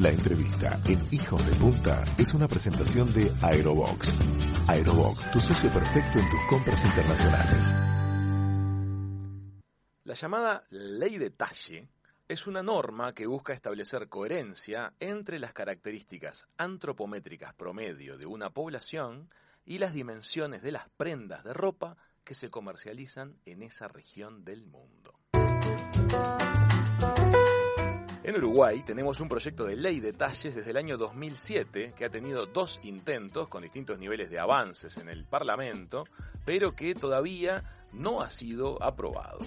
La entrevista en Hijos de Punta es una presentación de Aerobox. Aerobox, tu socio perfecto en tus compras internacionales. La llamada ley de talle es una norma que busca establecer coherencia entre las características antropométricas promedio de una población y las dimensiones de las prendas de ropa que se comercializan en esa región del mundo. En Uruguay tenemos un proyecto de ley de talles desde el año 2007 que ha tenido dos intentos con distintos niveles de avances en el Parlamento, pero que todavía no ha sido aprobado.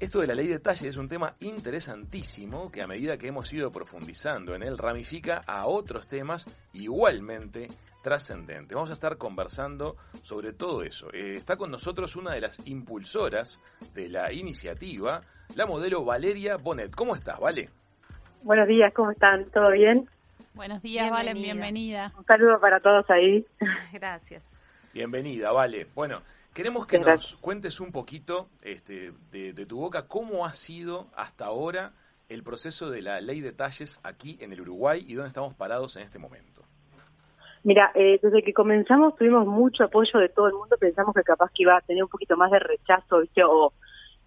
Esto de la ley de talles es un tema interesantísimo que a medida que hemos ido profundizando en él ramifica a otros temas igualmente trascendente. Vamos a estar conversando sobre todo eso. Eh, está con nosotros una de las impulsoras de la iniciativa, la modelo Valeria Bonet. ¿Cómo estás, Vale? Buenos días, ¿cómo están? ¿Todo bien? Buenos días, Vale, bienvenida. Un saludo para todos ahí. Gracias. Bienvenida, Vale. Bueno, queremos que nos cuentes un poquito este, de, de tu boca cómo ha sido hasta ahora el proceso de la ley de talles aquí en el Uruguay y dónde estamos parados en este momento. Mira, eh, desde que comenzamos tuvimos mucho apoyo de todo el mundo, pensamos que capaz que iba a tener un poquito más de rechazo, ¿viste? o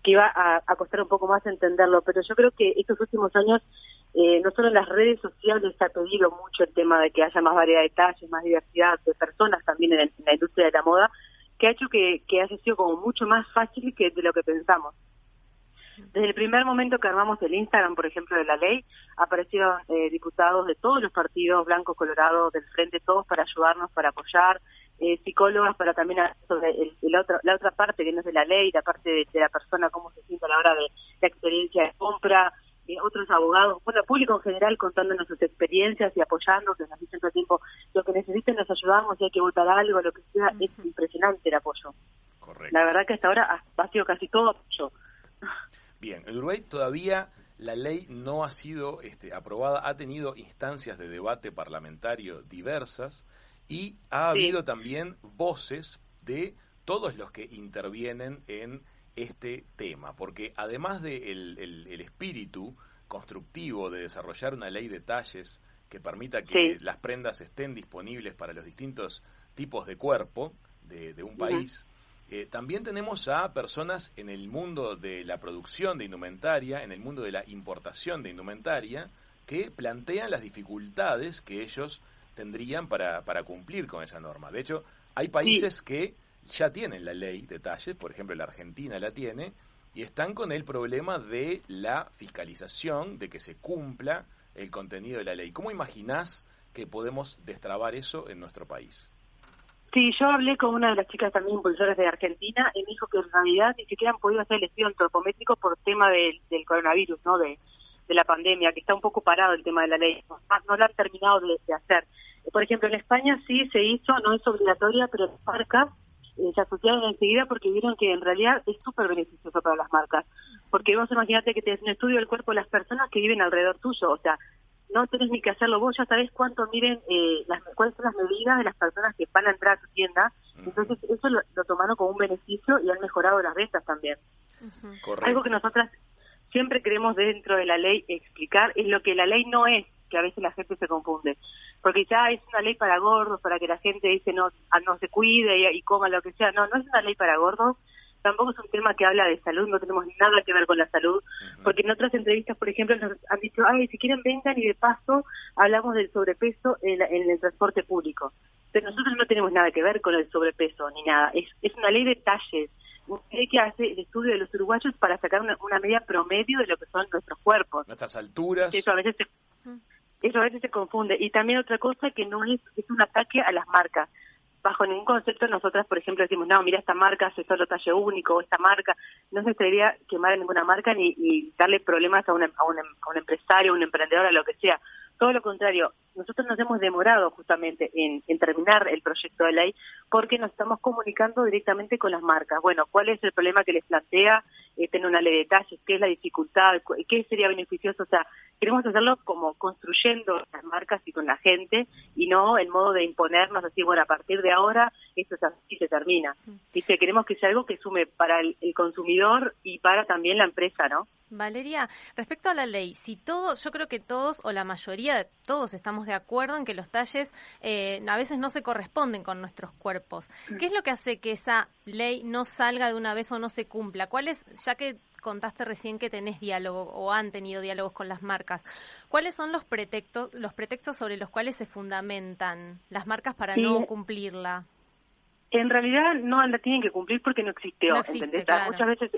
que iba a, costar un poco más entenderlo, pero yo creo que estos últimos años, eh, no solo en las redes sociales se ha pedido mucho el tema de que haya más variedad de detalles, más diversidad de personas también en, la industria de la moda, que ha hecho que, que haya sido como mucho más fácil que de lo que pensamos. Desde el primer momento que armamos el Instagram, por ejemplo, de la ley, aparecieron eh, diputados de todos los partidos, blancos, colorados, del frente, todos para ayudarnos, para apoyar, eh, psicólogas para también sobre el, la otra parte que no es de la ley, la parte de, la persona, cómo se siente a la hora de la experiencia de compra, eh, otros abogados, bueno, público en general contándonos sus experiencias y apoyándonos, nos dicen todo el tiempo, lo que necesiten nos ayudamos, si hay que votar algo, lo que sea, es impresionante el apoyo. Correcto. La verdad que hasta ahora ha sido casi todo apoyo. Bien, en Uruguay todavía la ley no ha sido este, aprobada, ha tenido instancias de debate parlamentario diversas y ha habido también voces de todos los que intervienen en este tema, porque además del de el, espíritu constructivo de desarrollar una ley de talles que permita que las prendas estén disponibles para los distintos tipos de cuerpo de, un país, eh, también tenemos a personas en el mundo de la producción de indumentaria, en el mundo de la importación de indumentaria, que plantean las dificultades que ellos tendrían para, para cumplir con esa norma. De hecho, hay países que ya tienen la ley de talles, por ejemplo la Argentina la tiene, y están con el problema de la fiscalización, de que se cumpla el contenido de la ley. ¿Cómo imaginás que podemos destrabar eso en nuestro país? Sí, yo hablé con una de las chicas también impulsoras de Argentina y me dijo que en realidad ni siquiera han podido hacer el estudio antropométrico por tema del, coronavirus, ¿no? De, la pandemia, que está un poco parado el tema de la ley. No, lo han terminado de, hacer. Por ejemplo, en España sí se hizo, no es obligatoria, pero las marcas eh, se asociaron enseguida porque vieron que en realidad es súper beneficioso para las marcas. Porque vos imaginate que tienes un estudio del cuerpo de las personas que viven alrededor tuyo, o sea, no tenés ni que hacerlo vos, ya sabés cuánto miren, eh, las, cuáles son las medidas de las personas que van a entrar a tu tienda. Entonces, eso lo, tomaron como un beneficio y han mejorado las ventas también. Algo que nosotras siempre queremos dentro de la ley explicar es lo que la ley no es, que a veces la gente se confunde. Porque ya es una ley para gordos, para que la gente dice no, ah, no se cuide y, y coma lo que sea. No, no es una ley para gordos, tampoco es un tema que habla de salud, no tenemos nada que ver con la salud, porque en otras entrevistas, por ejemplo, nos han dicho, ay, si quieren vengan y de paso hablamos del sobrepeso en, el transporte público. Pero nosotros no tenemos nada que ver con el sobrepeso ni nada, es, es una ley de talles, una ley que hace el estudio de los uruguayos para sacar una, una media promedio de lo que son nuestros cuerpos. Nuestras alturas. Eso a veces se, eso a veces se confunde. Y también otra cosa que no es, es un ataque a las marcas bajo ningún concepto nosotras, por ejemplo, decimos, no, mira, esta marca hace solo talle único, esta marca, no se debería quemar a ninguna marca ni, darle problemas a un, a, un, a un empresario, a un emprendedor, a lo que sea. Todo lo contrario, nosotros nos hemos demorado justamente en, terminar el proyecto de ley porque nos estamos comunicando directamente con las marcas. Bueno, ¿cuál es el problema que les plantea tener una ley de detalles? ¿Qué es la dificultad? ¿Qué sería beneficioso? O sea, queremos hacerlo como construyendo las marcas y con la gente y no en modo de imponernos así, bueno, a partir de ahora esto es así se termina. Dice, queremos que sea algo que sume para el consumidor y para también la empresa, ¿no? Valeria, respecto a la ley, si todos, yo creo que todos o la mayoría de todos estamos de acuerdo en que los talles eh, a veces no se corresponden con nuestros cuerpos. ¿Qué es lo que hace que esa ley no salga de una vez o no se cumpla? ¿Cuál es, ya que contaste recién que tenés diálogo o han tenido diálogos con las marcas, ¿cuáles son los pretextos, los pretextos sobre los cuales se fundamentan las marcas para no cumplirla? En realidad no la tienen que cumplir porque no existió, Muchas veces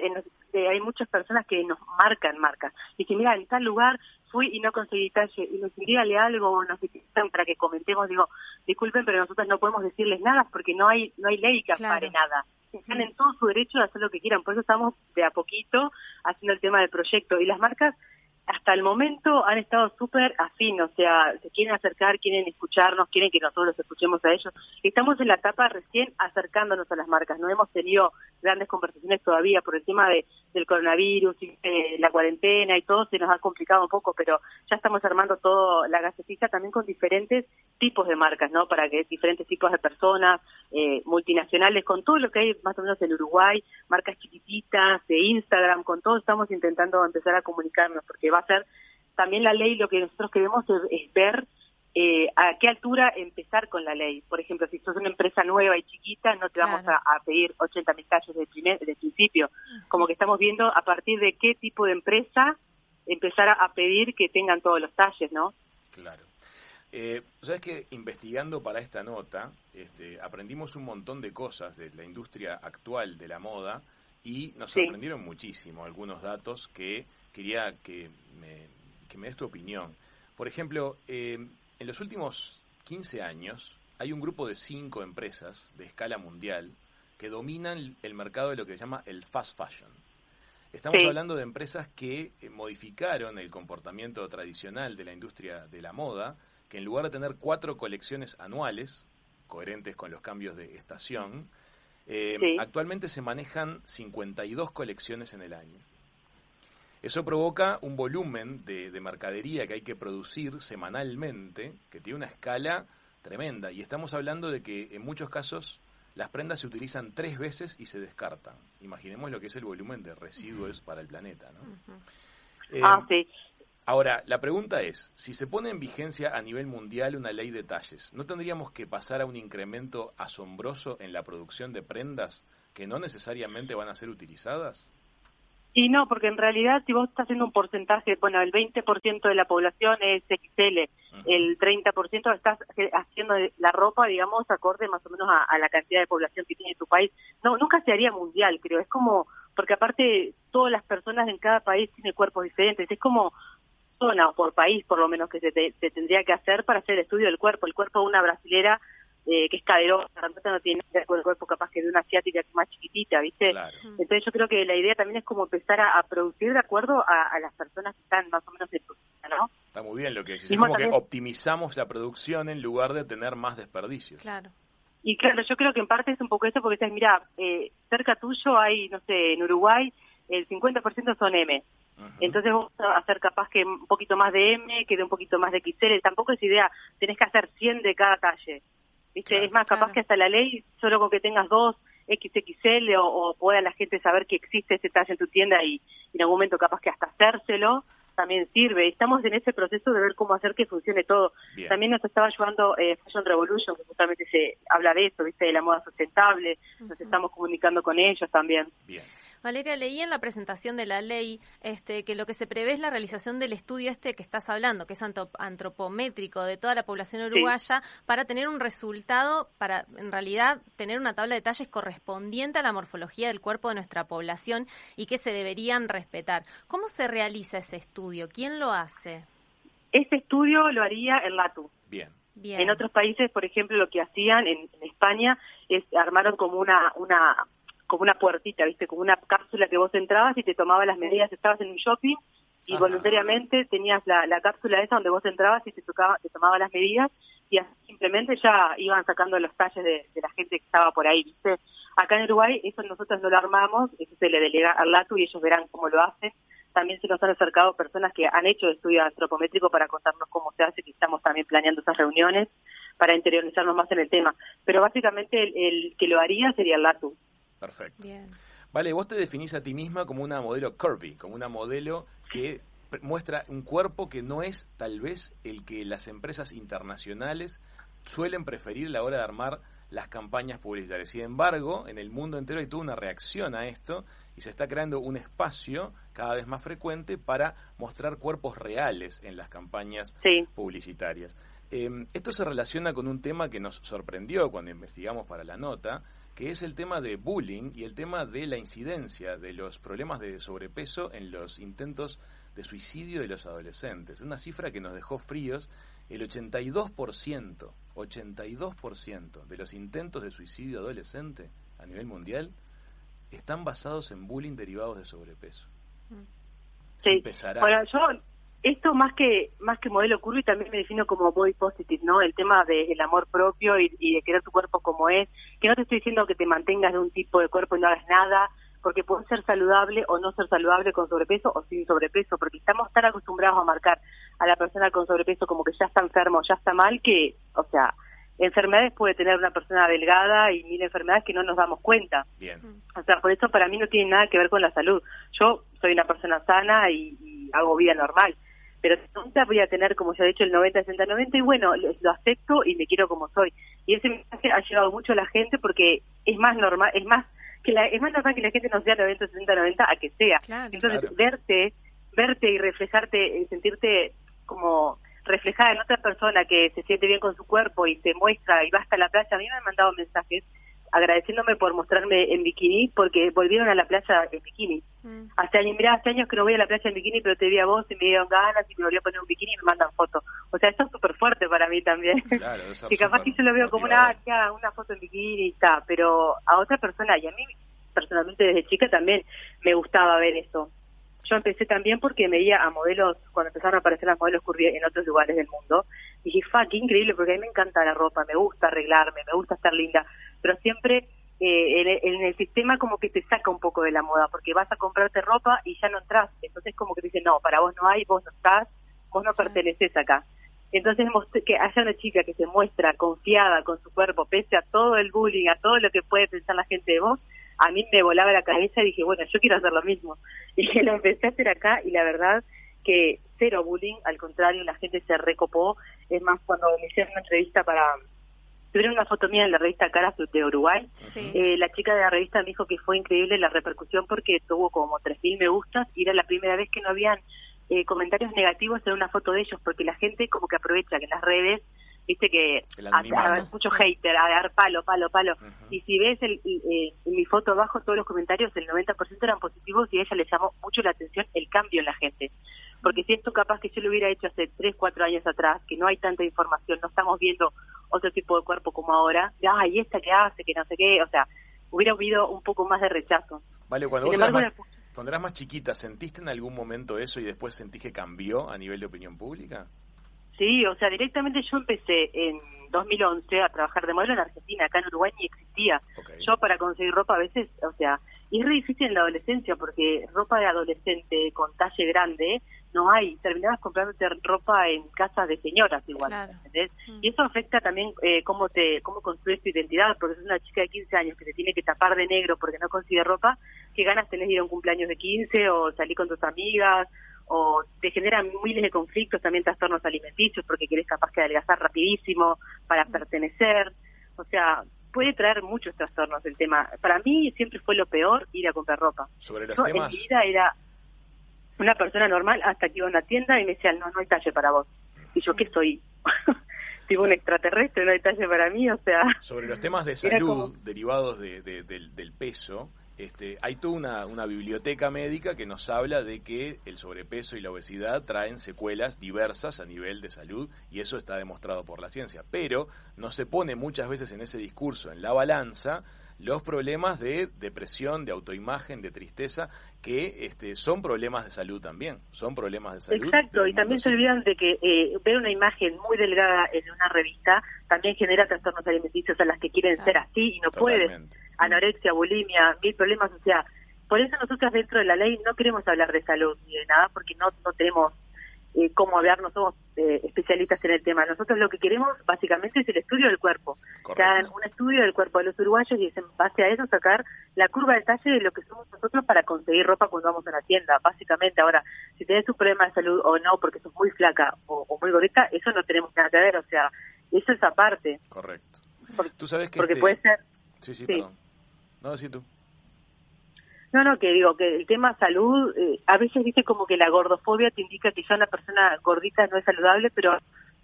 eh, hay muchas personas que nos marcan marcas y que mira, en tal lugar fui y no conseguí talle y nos envíale algo o nos necesitan para que comentemos, digo, disculpen, pero nosotros no podemos decirles nada porque no hay no hay ley que ampare nada. Están en todo su derecho de hacer lo que quieran, por eso estamos de a poquito haciendo el tema del proyecto y las marcas hasta el momento han estado súper afín, o sea, se quieren acercar, quieren escucharnos, quieren que nosotros los escuchemos a ellos. Estamos en la etapa recién acercándonos a las marcas, no hemos tenido grandes conversaciones todavía por el tema de, del coronavirus y la cuarentena y todo, se nos ha complicado un poco, pero ya estamos armando todo la gacetilla también con diferentes tipos de marcas, ¿no? Para que diferentes tipos de personas, eh, multinacionales, con todo lo que hay más o menos en Uruguay, marcas chiquititas, de Instagram, con todo estamos intentando empezar a comunicarnos, porque va hacer también la ley, lo que nosotros queremos es, ver eh, a qué altura empezar con la ley. Por ejemplo, si sos una empresa nueva y chiquita, no te vamos a, pedir 80 mil tallos de, primer, de principio. Como que estamos viendo a partir de qué tipo de empresa empezar a, pedir que tengan todos los talles, ¿no? Claro. Eh, Sabes que investigando para esta nota, este, aprendimos un montón de cosas de la industria actual de la moda y nos sorprendieron muchísimo algunos datos que quería que me, que me des tu opinión. Por ejemplo, eh, en los últimos 15 años hay un grupo de cinco empresas de escala mundial que dominan el mercado de lo que se llama el fast fashion. Estamos hablando de empresas que eh, modificaron el comportamiento tradicional de la industria de la moda, que en lugar de tener cuatro colecciones anuales, coherentes con los cambios de estación, eh, actualmente se manejan 52 colecciones en el año. Eso provoca un volumen de, mercadería que hay que producir semanalmente, que tiene una escala tremenda. Y estamos hablando de que en muchos casos las prendas se utilizan tres veces y se descartan. Imaginemos lo que es el volumen de residuos para el planeta. ¿no? Eh, ah, sí. Ahora, la pregunta es, si se pone en vigencia a nivel mundial una ley de talles, ¿no tendríamos que pasar a un incremento asombroso en la producción de prendas que no necesariamente van a ser utilizadas? Y no, porque en realidad si vos estás haciendo un porcentaje, bueno, el 20% de la población es XL, el 30% estás haciendo la ropa, digamos, acorde más o menos a, la cantidad de población que tiene tu país. No, nunca se haría mundial, creo. Es como, porque aparte todas las personas en cada país tienen cuerpos diferentes. Es como zona o por país, por lo menos, que se, se tendría que hacer para hacer el estudio del cuerpo. El cuerpo de una brasilera eh, que es caderosa, no tiene que ver con el cuerpo capaz que de una asiática que es más chiquitita, ¿viste? Entonces yo creo que la idea también es como empezar a, producir de acuerdo a, las personas que están más o menos en tu ¿no? Está muy bien lo que decís, es como que optimizamos la producción en lugar de tener más desperdicios. Claro. Y claro, yo creo que en parte es un poco eso, porque dices, mira, eh, cerca tuyo hay, no sé, en Uruguay, el 50% son M. Entonces vamos a hacer capaz que un poquito más de M, que de un poquito más de XL. Tampoco es idea, tenés que hacer 100 de cada talle es más, capaz que hasta la ley, solo con que tengas dos XXL o, o, pueda la gente saber que existe ese talle en tu tienda y, en algún momento capaz que hasta hacérselo también sirve. Estamos en ese proceso de ver cómo hacer que funcione todo. También nos estaba ayudando eh, Fashion Revolution, que justamente se habla de eso, ¿viste? de la moda sustentable. Nos estamos comunicando con ellos también. Bien. Valeria, leí en la presentación de la ley este, que lo que se prevé es la realización del estudio este que estás hablando, que es antropométrico de toda la población uruguaya, para tener un resultado, para en realidad tener una tabla de detalles correspondiente a la morfología del cuerpo de nuestra población y que se deberían respetar. ¿Cómo se realiza ese estudio? ¿Quién lo hace? Ese estudio lo haría el LATU. Bien. Bien. En otros países, por ejemplo, lo que hacían en, en España es armaron como una, una como una puertita, ¿viste? Como una cápsula que vos entrabas y te tomaba las medidas, estabas en un shopping y voluntariamente tenías la, la, cápsula esa donde vos entrabas y te, tocaba, te tomaba las medidas y simplemente ya iban sacando los talles de, la gente que estaba por ahí, ¿viste? Acá en Uruguay eso nosotros no lo armamos, eso se le delega al LATU y ellos verán cómo lo hacen. También se nos han acercado personas que han hecho estudio antropométrico para contarnos cómo se hace, que estamos también planeando esas reuniones para interiorizarnos más en el tema. Pero básicamente el, el que lo haría sería el LATU. Perfecto. Vale, vos te definís a ti misma como una modelo curvy, como una modelo que muestra un cuerpo que no es tal vez el que las empresas internacionales suelen preferir a la hora de armar las campañas publicitarias. Sin embargo, en el mundo entero hay toda una reacción a esto y se está creando un espacio cada vez más frecuente para mostrar cuerpos reales en las campañas publicitarias. Em, esto se relaciona con un tema que nos sorprendió cuando investigamos para la nota, que es el tema de bullying y el tema de la incidencia de los problemas de sobrepeso en los intentos de suicidio de los adolescentes. Una cifra que nos dejó fríos. El 82%, 82% de los intentos de suicidio adolescente a nivel mundial están basados en bullying derivados de sobrepeso. Sí. Bueno, yo esto más que más que modelo curvy también me defino como body positive, ¿no? El tema del amor propio y, y, de querer tu cuerpo como es. Que no te estoy diciendo que te mantengas de un tipo de cuerpo y no hagas nada, porque puedes ser saludable o no ser saludable con sobrepeso o sin sobrepeso, porque estamos tan acostumbrados a marcar a la persona con sobrepeso como que ya está enfermo, ya está mal, que, o sea, enfermedades puede tener una persona delgada y mil enfermedades que no nos damos cuenta. Bien. O sea, por eso para mí no tiene nada que ver con la salud. Yo soy una persona sana y, hago vida normal, pero nunca voy a tener, como ya he dicho, el 90, 60, 90 y bueno, lo, acepto y me quiero como soy. Y ese mensaje ha llegado mucho a la gente porque es más normal, es más que la, es más normal que la gente no sea 90, 60, 90 a que sea. Entonces, verte, verte y reflejarte, sentirte como reflejada en otra persona que se siente bien con su cuerpo y se muestra y va hasta la playa, a mí me han mandado mensajes agradeciéndome por mostrarme en bikini porque volvieron a la playa en bikini. Mm. Hasta mirá, hace años que no voy a la playa en bikini, pero te vi a vos y me dieron ganas y me volví a poner un bikini y me mandan fotos. O sea, esto es súper fuerte para mí también. Claro, que capaz que yo lo veo como una, una foto en bikini y está, pero a otra persona y a mí personalmente desde chica también me gustaba ver eso. Yo empecé también porque veía a modelos, cuando empezaron a aparecer las modelos curvy en otros lugares del mundo, y dije, fa, qué increíble, porque a mí me encanta la ropa, me gusta arreglarme, me gusta estar linda, pero siempre eh, en, el sistema como que te saca un poco de la moda, porque vas a comprarte ropa y ya no entras, entonces como que te dicen, no, para vos no hay, vos no estás, vos no perteneces acá. Entonces que haya una chica que se muestra confiada con su cuerpo, pese a todo el bullying, a todo lo que puede pensar la gente de vos, a mí me volaba la cabeza y dije, bueno, yo quiero hacer lo mismo. Y lo empecé a hacer acá y la verdad que cero bullying, al contrario, la gente se recopó. Es más, cuando me hicieron una entrevista para... Tuvieron una foto mía en la revista Caras de Uruguay. Eh, la chica de la revista me dijo que fue increíble la repercusión porque tuvo como 3.000 me gustas y era la primera vez que no habían eh, comentarios negativos en una foto de ellos porque la gente como que aprovecha que en las redes viste que hay mucho hater, a dar palo, palo, palo. Y si ves el, eh, mi foto abajo, todos los comentarios, el 90% eran positivos y a ella le llamó mucho la atención el cambio en la gente. Porque si esto capaz que yo lo hubiera hecho hace 3, 4 años atrás, que no hay tanta información, no estamos viendo otro tipo de cuerpo como ahora, de, ay, esta que hace, que no sé qué, o sea, hubiera habido un poco más de rechazo. Vale, cuando vos eras más, cuando eras más chiquita, ¿sentiste en algún momento eso y después sentís que cambió a nivel de opinión pública? Sí, o sea, directamente yo empecé en 2011 a trabajar de modelo en Argentina, acá en Uruguay ni existía. Yo para conseguir ropa a veces, o sea, y es re difícil en la adolescencia porque ropa de adolescente con talle grande no hay. Terminabas comprándote ropa en casas de señoras igual, ¿entendés? Mm. Y eso afecta también eh, cómo te cómo construyes tu identidad, porque es una chica de 15 años que te tiene que tapar de negro porque no consigue ropa, qué ganas tenés de ir a un cumpleaños de 15 o salir con tus amigas o te generan miles de conflictos, también trastornos alimenticios, porque querés capaz que adelgazar rapidísimo para pertenecer. O sea, puede traer muchos trastornos el tema. Para mí siempre fue lo peor ir a comprar ropa. Sobre los Yo en mi vida era una persona normal hasta que iba a una tienda y me decían, no, no hay talle para vos. Y yo, ¿qué soy? tipo un extraterrestre, no hay talle para mí, o sea... Sobre los temas de salud derivados de, del peso, este, hay toda una, biblioteca médica que nos habla de que el sobrepeso y la obesidad traen secuelas diversas a nivel de salud y eso está demostrado por la ciencia. Pero no se pone muchas veces en ese discurso, en la balanza, los problemas de depresión, de autoimagen, de tristeza, que este, son problemas de salud también, son problemas de salud. Exacto, y también se olvidan de que eh, ver una imagen muy delgada en una revista también genera trastornos alimenticios a las que quieren ser así y no pueden anorexia, bulimia, mil problemas, o sea, por eso nosotros dentro de la ley no queremos hablar de salud ni de nada porque no, no tenemos eh, cómo hablar, no somos eh, especialistas en el tema. Nosotros lo que queremos básicamente es el estudio del cuerpo. Que hagan un estudio del cuerpo de los uruguayos y es en base a eso sacar la curva de talle de lo que somos nosotros para conseguir ropa cuando vamos a la tienda. Básicamente, ahora, si tenés un problema de salud o no, porque sos muy flaca o, muy gordita, eso no tenemos nada que ver. O sea, eso es aparte. Correcto. Porque, tú sabes que porque este puede ser... Sí, sí, perdón. No, sí tú. No, no, que digo que el tema salud, eh, a veces dice como que la gordofobia te indica que ya una persona gordita no es saludable, pero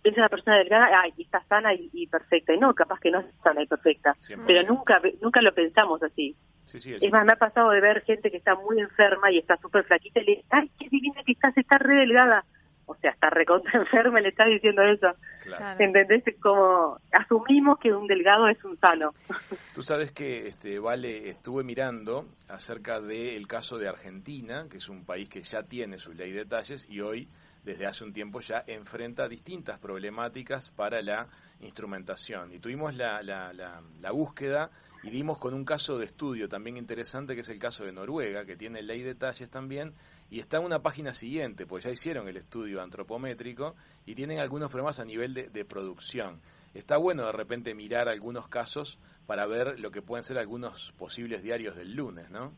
es una persona delgada ay, está sana y, perfecta. Y no, capaz que no es sana y perfecta. Pero nunca nunca lo pensamos así. es más, me ha pasado de ver gente que está muy enferma y está súper flaquita y le dice, ay, qué divina que estás, está re delgada o sea, está recontra enferma, le está diciendo eso. Claro. ¿Entendés? Como asumimos que un delgado es un sano. Tú sabes que, este, Vale, estuve mirando acerca del caso de Argentina, que es un país que ya tiene su ley de talles y hoy, desde hace un tiempo, ya enfrenta distintas problemáticas para la instrumentación. Y tuvimos la, la, la, la búsqueda y dimos con un caso de estudio también interesante que es el caso de Noruega, que tiene ley de talles también, y está en una página siguiente, pues ya hicieron el estudio antropométrico y tienen algunos problemas a nivel de, producción. Está bueno de repente mirar algunos casos para ver lo que pueden ser algunos posibles diarios del lunes, ¿no?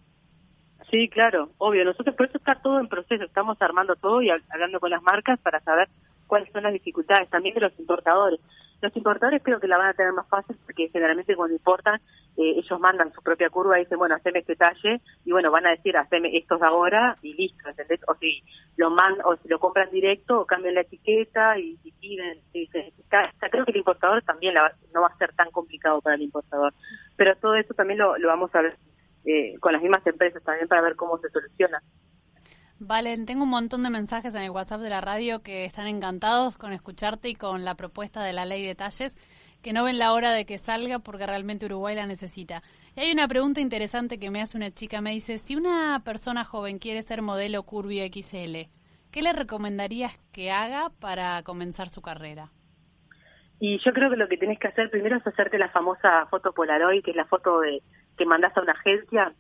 Sí, claro, obvio. Nosotros por eso está todo en proceso, estamos armando todo y hablando con las marcas para saber cuáles son las dificultades también de los importadores. Los importadores creo que la van a tener más fácil porque generalmente cuando importan eh, ellos mandan su propia curva y dicen, bueno, haceme este talle y bueno, van a decir, haceme estos ahora y listo, ¿entendés? O si lo mandan, o si lo compran directo o cambian la etiqueta y, piden, dicen, creo que el importador también no va a ser tan complicado para el importador. Pero todo eso también lo, lo vamos a ver eh, con las mismas empresas también para ver cómo se soluciona. Valen, tengo un montón de mensajes en el WhatsApp de la radio que están encantados con escucharte y con la propuesta de la ley de talles, que no ven la hora de que salga porque realmente Uruguay la necesita. Y hay una pregunta interesante que me hace una chica, me dice, si una persona joven quiere ser modelo Curvy XL, ¿qué le recomendarías que haga para comenzar su carrera? Y yo creo que lo que tienes que hacer primero es hacerte la famosa foto Polaroid, que es la foto de que mandas a una agencia,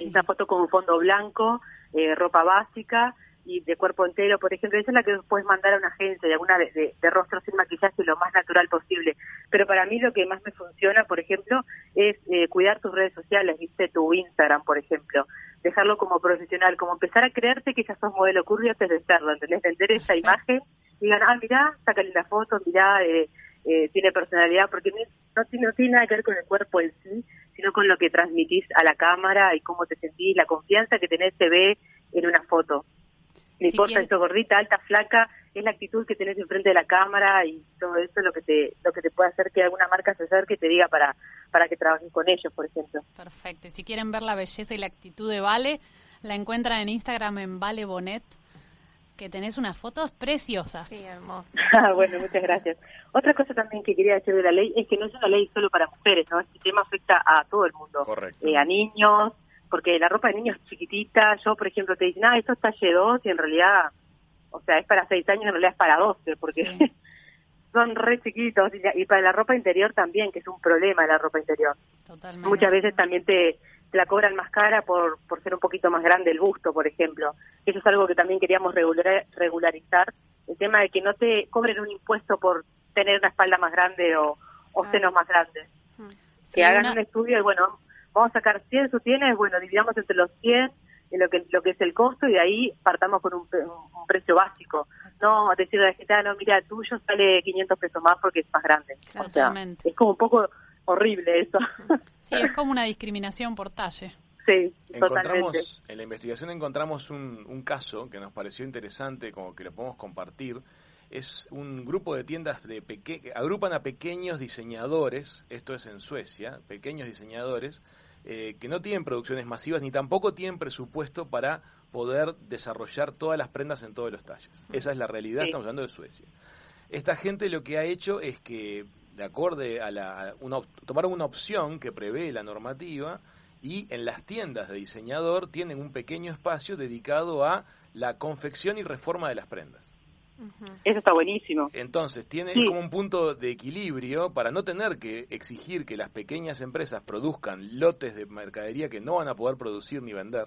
esa foto con un fondo blanco, eh, ropa básica y de cuerpo entero, por ejemplo, esa es la que puedes mandar a una agencia de alguna de, de, rostro sin maquillaje lo más natural posible. Pero para mí lo que más me funciona, por ejemplo, es eh, cuidar tus redes sociales, viste, tu Instagram, por ejemplo, dejarlo como profesional, como empezar a creerte que ya sos modelo curvy antes de serlo, ¿entendés? Vender esa imagen digan, ah, mirá, sácale la foto, mirá, eh, eh, tiene personalidad, porque no, no tiene nada que ver con el cuerpo en sí, sino con lo que transmitís a la cámara y cómo te sentís, la confianza que tenés se ve en una foto. No importa si gordita, alta, flaca, es la actitud que tenés enfrente de la cámara y todo eso es lo que te lo que te puede hacer que alguna marca se acerque y te diga para para que trabajes con ellos, por ejemplo. Perfecto. Y si quieren ver la belleza y la actitud de Vale, la encuentran en Instagram en Vale Bonet que tenés unas fotos preciosas. Sí, hermosas. Ah, bueno, muchas gracias. Otra cosa también que quería decir de la ley es que no es una ley solo para mujeres, ¿no? Este tema afecta a todo el mundo. Correcto. Eh, a niños, porque la ropa de niños es chiquitita. Yo, por ejemplo, te dicen, ah, esto es talle 2 y en realidad, o sea, es para 6 años, en realidad es para 12, porque son re chiquitos. Y, para la ropa interior también, que es un problema la ropa interior. Totalmente. Muchas veces también te la cobran más cara por, por ser un poquito más grande el busto, por ejemplo. Eso es algo que también queríamos regularizar. El tema de que no te cobren un impuesto por tener una espalda más grande o, o senos más grandes. Mm. que hagan un estudio y bueno, vamos a sacar 100 sostienes, bueno, dividamos entre los 100 lo que lo que es el costo y de ahí partamos con un, precio básico. No decir a la gente, ah, no, mira, tuyo sale 500 pesos más porque es más grande. es como un poco horrible eso. Sí, es como una discriminación por talle. Sí, encontramos, En la investigación encontramos un, un caso que nos pareció interesante, como que lo podemos compartir. Es un grupo de tiendas de peque agrupan a pequeños diseñadores, esto es en Suecia, pequeños diseñadores, eh, que no tienen producciones masivas ni tampoco tienen presupuesto para poder desarrollar todas las prendas en todos los talles. Esa es la realidad, estamos hablando de Suecia. Esta gente lo que ha hecho es que de acorde a la una, tomaron una opción que prevé la normativa y en las tiendas de diseñador tienen un pequeño espacio dedicado a la confección y reforma de las prendas. Eso está buenísimo. Entonces, tiene como un punto de equilibrio para no tener que exigir que las pequeñas empresas produzcan lotes de mercadería que no van a poder producir ni vender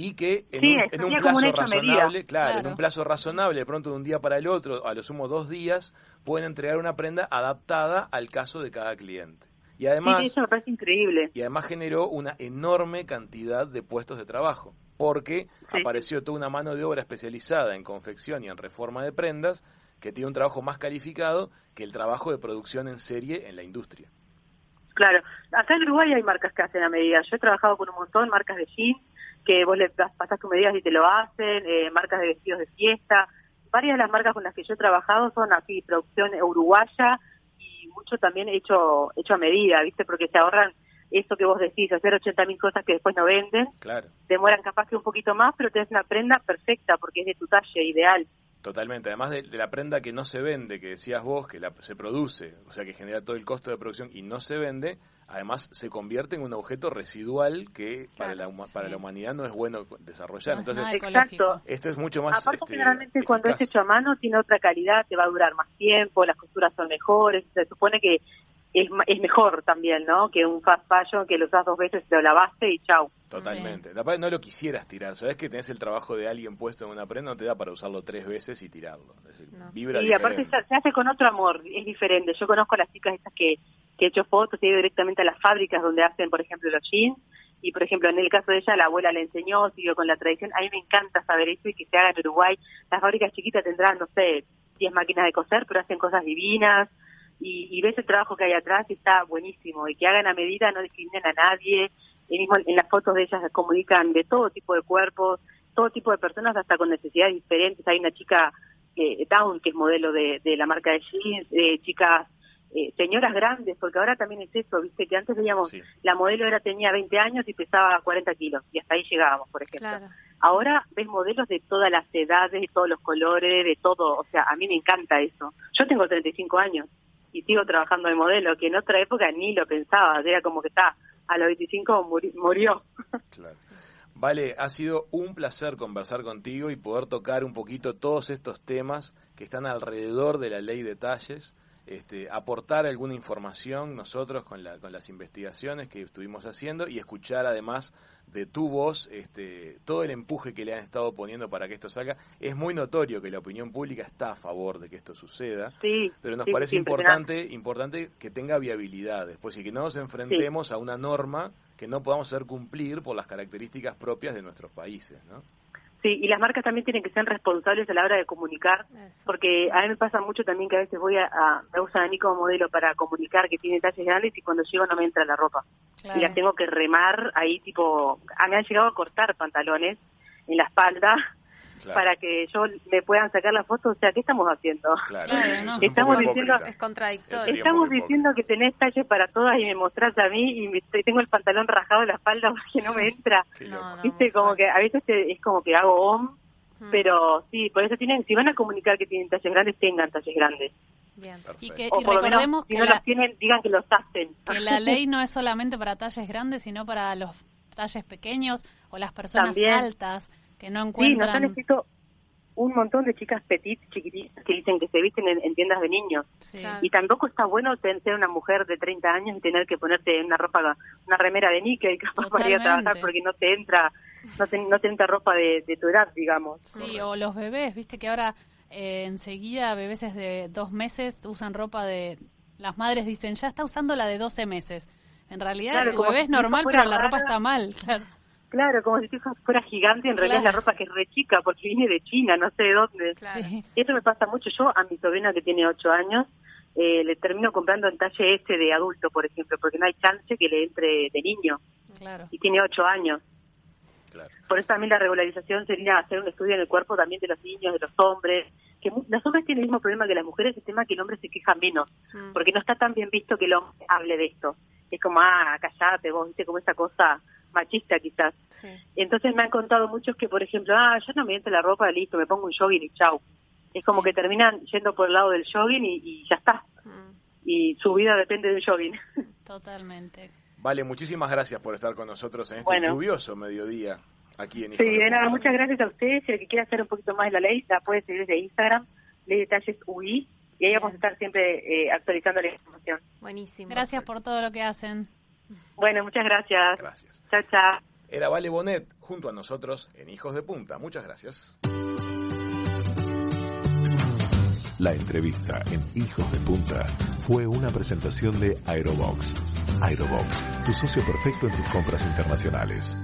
y que en un, en un plazo razonable, claro, Claro. en un plazo razonable, de pronto de un día para el otro, a lo sumo dos días, pueden entregar una prenda adaptada al caso de cada cliente. Y Sí, además, eso me parece increíble. y además generó una enorme cantidad de puestos de trabajo, porque Sí. apareció toda una mano de obra especializada en confección y en reforma de prendas que tiene un trabajo más calificado que el trabajo de producción en serie en la industria. Claro, acá en Uruguay hay marcas que hacen a medida. Yo he trabajado con un montón, marcas de jeans, que vos le pasás tus medidas y te lo hacen, eh, marcas de vestidos de fiesta. Varias de las marcas con las que yo he trabajado son así, producción uruguaya y mucho también hecho hecho a medida, ¿viste? Porque se ahorran eso que vos decís, hacer 80 mil cosas que después no venden. Claro. Demoran capaz que un poquito más, pero tenés una prenda perfecta porque es de tu talle, ideal. Totalmente, además de, de la prenda que no se vende, que decías vos, que la- se produce, o sea que genera todo el costo de producción y no se vende, además se convierte en un objeto residual que para, la, huma- para sí. la humanidad no es bueno desarrollar. No Entonces, Exacto. esto es mucho más... Aparte, este, generalmente cuando es hecho a mano tiene otra calidad, te va a durar más tiempo, las costuras son mejores, se supone que es, ma- es mejor también, ¿no? Que un fast fashion que lo usas dos veces, te lo lavaste y chau. Totalmente. Aparte, no lo quisieras tirar. Sabes que tenés el trabajo de alguien puesto en una prenda, no te da para usarlo tres veces y tirarlo. Es decir, No. vibra Y aparte diferente. se, se hace con otro amor, es diferente. Yo conozco a las chicas estas que, que he hecho fotos he ido directamente a las fábricas donde hacen, por ejemplo, los jeans. Y, por ejemplo, en el caso de ella, la abuela le enseñó, siguió con la tradición. A mí me encanta saber eso y que se haga en Uruguay. Las fábricas chiquitas tendrán, no sé, 10 máquinas de coser, pero hacen cosas divinas. Y, ves el trabajo que hay atrás y está buenísimo. Y que hagan a medida, no discriminen a nadie. Y mismo en las fotos de ellas comunican de todo tipo de cuerpos, todo tipo de personas, hasta con necesidades diferentes. Hay una chica eh, Down, que es modelo de, de la marca de jeans, eh, chicas, eh, señoras grandes, porque ahora también es eso, viste, que antes veíamos, Sí. la modelo era tenía 20 años y pesaba 40 kilos, y hasta ahí llegábamos, por ejemplo. Claro. Ahora ves modelos de todas las edades, de todos los colores, de todo, o sea, a mí me encanta eso. Yo tengo 35 años y sigo trabajando de modelo, que en otra época ni lo pensaba, era como que está, a los 25 muri- murió. Claro. Vale, ha sido un placer conversar contigo y poder tocar un poquito todos estos temas que están alrededor de la ley de talles, este, aportar alguna información nosotros con, la, con las investigaciones que estuvimos haciendo y escuchar además de tu voz este, todo el empuje que le han estado poniendo para que esto salga. Es muy notorio que la opinión pública está a favor de que esto suceda. Sí, Pero nos sí, parece sí, importante, importante que tenga viabilidad después y que no nos enfrentemos a una norma que no podamos hacer cumplir por las características propias de nuestros países, ¿no? Sí, y las marcas también tienen que ser responsables a la hora de comunicar, Eso. porque a mí me pasa mucho también que a veces voy a, a- me usan a mí como modelo para comunicar que tiene talles grandes y cuando llego no me entra la ropa. Claro. Y las tengo que remar ahí tipo, a mí han llegado a cortar pantalones en la espalda Claro, para que yo me puedan sacar la foto, o sea, ¿qué estamos haciendo? claro, no. es Estamos diciendo-. Es contradictorio. Estamos diciendo que tenés talles para todas y me mostrás a mí y me- tengo el pantalón rajado en la espalda porque no me entra. No. Viste, como que a veces te- es como que hago om, Mm, pero sí, por eso tienen, si van a comunicar que tienen talles grandes, tengan talles grandes. Bien. Y, que, y menos, recordemos si que no la, los tienen, digan que los hacen. que la ley no es solamente para talles grandes, sino para los talles pequeños o las personas También. altas que no Sí, nos encuentran. han escrito un montón de chicas petit, chiquititas, que dicen que se visten en, en tiendas de niños. Sí. Claro. Y tampoco está bueno ten- ser una mujer de 30 años y tener que ponerte una ropa, una remera de níquel capaz para ir a trabajar porque no te entra, no te, no te entra ropa de, de tu edad, digamos. Sí, o los bebés, viste que ahora eh, enseguida bebés de dos meses usan ropa de... Las madres dicen, ya está usando la de 12 meses. En realidad Claro, tu bebé es normal, pero la ropa está mal. Claro. Claro, como si fuera gigante, en realidad es la ropa que es re chica porque viene de China, no sé de dónde. Claro. Sí. Eso me pasa mucho. Yo a mi sobrina que tiene 8 años eh, le termino comprando el talle este de adulto, por ejemplo, porque no hay chance que le entre de niño Claro. y tiene 8 años. Claro. Por eso también la regularización sería hacer un estudio en el cuerpo también de los niños, de los hombres. que mu- Los hombres tienen el mismo problema que las mujeres, el tema que el hombre se queja menos, Mm. porque no está tan bien visto que el hombre hable de esto. Es como, ah, callate vos, viste, como esa cosa machista quizás. Sí. Entonces me han contado muchos que, por ejemplo, ah, yo no me entra la ropa, listo, me pongo un jogging y chau. Es como Sí. que terminan yendo por el lado del jogging y, y ya está. Mm. Y su vida depende del jogging. Totalmente. Vale, muchísimas gracias por estar con nosotros en este Bueno. lluvioso mediodía aquí en Sí, de nada, muchas gracias a ustedes. Si el que quiera hacer un poquito más de la ley, la puede seguir desde Instagram, Ley Detalles UI, y ahí vamos a estar siempre eh, actualizando la información. Buenísimo. Gracias por todo lo que hacen. Bueno, muchas gracias. Gracias. Chao, chao. Era Vale Bonet junto a nosotros en Hijos de Punta. Muchas gracias. La entrevista en Hijos de Punta fue una presentación de Aerobox. Aerobox, tu socio perfecto en tus compras internacionales.